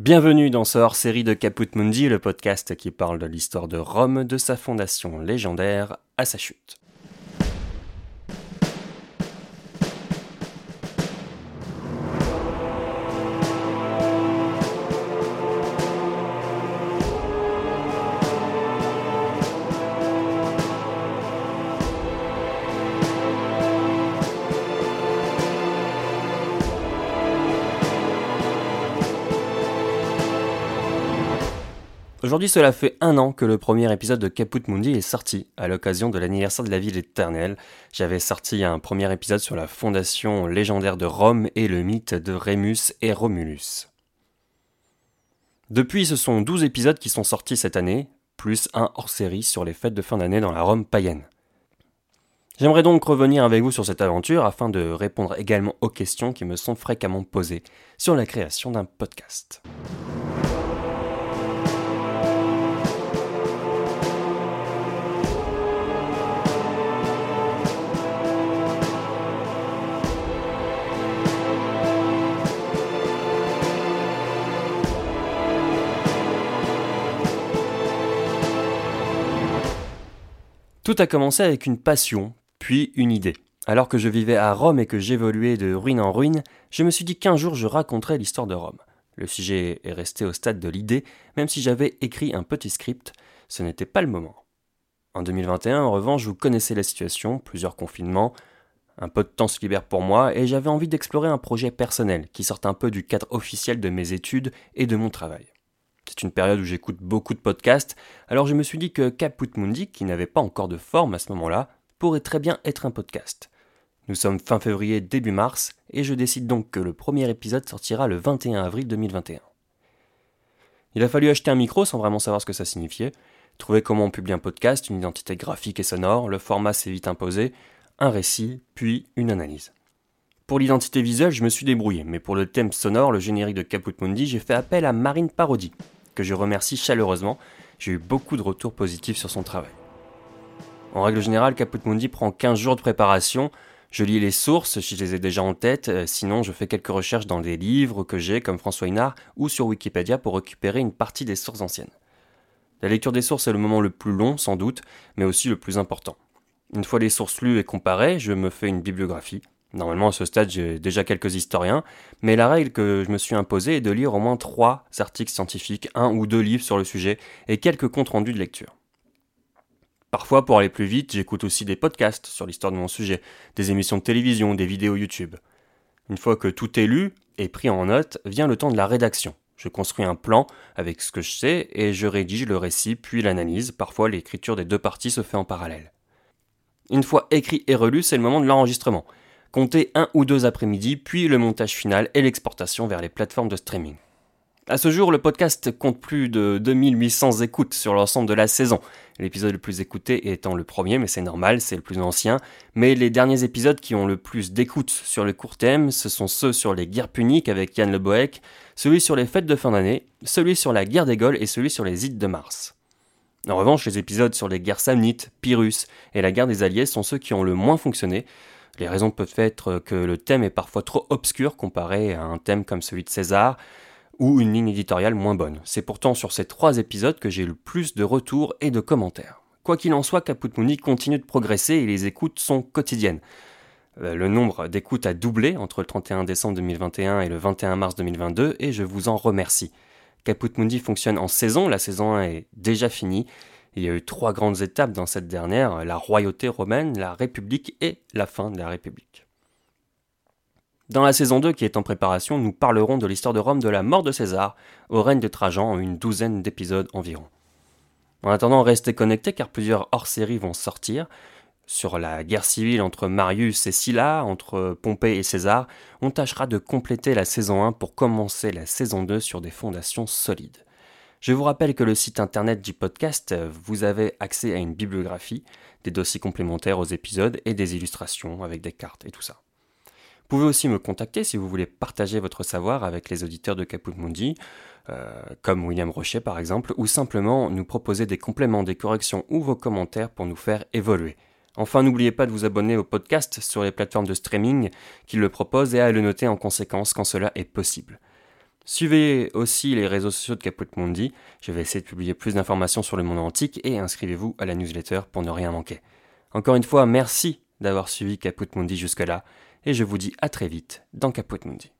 Bienvenue dans ce hors-série de Caput Mundi, le podcast qui parle de l'histoire de Rome, de sa fondation légendaire à sa chute. Aujourd'hui, cela fait un an que le premier épisode de Caput Mundi est sorti, à l'occasion de l'anniversaire de la ville éternelle. J'avais sorti un premier épisode sur la fondation légendaire de Rome et le mythe de Rémus et Romulus. Depuis, ce sont 12 épisodes qui sont sortis cette année, plus un hors-série sur les fêtes de fin d'année dans la Rome païenne. J'aimerais donc revenir avec vous sur cette aventure afin de répondre également aux questions qui me sont fréquemment posées sur la création d'un podcast. Tout a commencé avec une passion, puis une idée. Alors que je vivais à Rome et que j'évoluais de ruine en ruine, je me suis dit qu'un jour je raconterais l'histoire de Rome. Le sujet est resté au stade de l'idée, même si j'avais écrit un petit script, ce n'était pas le moment. En 2021, en revanche, vous connaissez la situation, plusieurs confinements, un peu de temps se libère pour moi et j'avais envie d'explorer un projet personnel qui sorte un peu du cadre officiel de mes études et de mon travail. C'est une période où j'écoute beaucoup de podcasts, alors je me suis dit que Caput Mundi, qui n'avait pas encore de forme à ce moment-là, pourrait très bien être un podcast. Nous sommes fin février, début mars, et je décide donc que le premier épisode sortira le 21 avril 2021. Il a fallu acheter un micro sans vraiment savoir ce que ça signifiait, trouver comment on publie un podcast, une identité graphique et sonore, le format s'est vite imposé, un récit, puis une analyse. Pour l'identité visuelle, je me suis débrouillé, mais pour le thème sonore, le générique de Caput Mundi, j'ai fait appel à Marine Parodi, que je remercie chaleureusement. J'ai eu beaucoup de retours positifs sur son travail. En règle générale, Caput Mundi prend 15 jours de préparation. Je lis les sources si je les ai déjà en tête, euh, sinon je fais quelques recherches dans des livres que j'ai comme François Hinard ou sur Wikipédia pour récupérer une partie des sources anciennes. La lecture des sources est le moment le plus long sans doute, mais aussi le plus important. Une fois les sources lues et comparées, je me fais une bibliographie. Normalement, à ce stade, j'ai déjà quelques historiens, mais la règle que je me suis imposée est de lire au moins trois articles scientifiques, un ou deux livres sur le sujet, et quelques comptes rendus de lecture. Parfois, pour aller plus vite, j'écoute aussi des podcasts sur l'histoire de mon sujet, des émissions de télévision, des vidéos YouTube. Une fois que tout est lu et pris en note, vient le temps de la rédaction. Je construis un plan avec ce que je sais et je rédige le récit puis l'analyse. Parfois, l'écriture des deux parties se fait en parallèle. Une fois écrit et relu, c'est le moment de l'enregistrement. Comptez un ou deux après-midi, puis le montage final et l'exportation vers les plateformes de streaming. À ce jour, le podcast compte plus de 2800 écoutes sur l'ensemble de la saison. L'épisode le plus écouté étant le premier, mais c'est normal, c'est le plus ancien. Mais les derniers épisodes qui ont le plus d'écoutes sur le court thème, ce sont ceux sur les guerres puniques avec Yann Le Boec, celui sur les fêtes de fin d'année, celui sur la guerre des Gaules et celui sur les îles de Mars. En revanche, les épisodes sur les guerres samnites, Pyrrhus et la guerre des Alliés sont ceux qui ont le moins fonctionné, les raisons peuvent être que le thème est parfois trop obscur comparé à un thème comme celui de César, ou une ligne éditoriale moins bonne. C'est pourtant sur ces trois épisodes que j'ai le plus de retours et de commentaires. Quoi qu'il en soit, Caput continue de progresser et les écoutes sont quotidiennes. Euh, le nombre d'écoutes a doublé entre le 31 décembre 2021 et le 21 mars 2022 et je vous en remercie. Caput Mundi fonctionne en saison, la saison 1 est déjà finie il y a eu trois grandes étapes dans cette dernière, la royauté romaine, la République et la fin de la République. Dans la saison 2 qui est en préparation, nous parlerons de l'histoire de Rome de la mort de César au règne de Trajan en une douzaine d'épisodes environ. En attendant, restez connectés car plusieurs hors-séries vont sortir. Sur la guerre civile entre Marius et Sylla, entre Pompée et César, on tâchera de compléter la saison 1 pour commencer la saison 2 sur des fondations solides. Je vous rappelle que le site internet du podcast, vous avez accès à une bibliographie, des dossiers complémentaires aux épisodes et des illustrations avec des cartes et tout ça. Vous pouvez aussi me contacter si vous voulez partager votre savoir avec les auditeurs de Caput Mundi, euh, comme William Rocher par exemple, ou simplement nous proposer des compléments, des corrections ou vos commentaires pour nous faire évoluer. Enfin, n'oubliez pas de vous abonner au podcast sur les plateformes de streaming qui le proposent et à le noter en conséquence quand cela est possible. Suivez aussi les réseaux sociaux de Caput Mundi, je vais essayer de publier plus d'informations sur le monde antique et inscrivez-vous à la newsletter pour ne rien manquer. Encore une fois, merci d'avoir suivi Caput Mundi jusque-là et je vous dis à très vite dans Caput Mundi.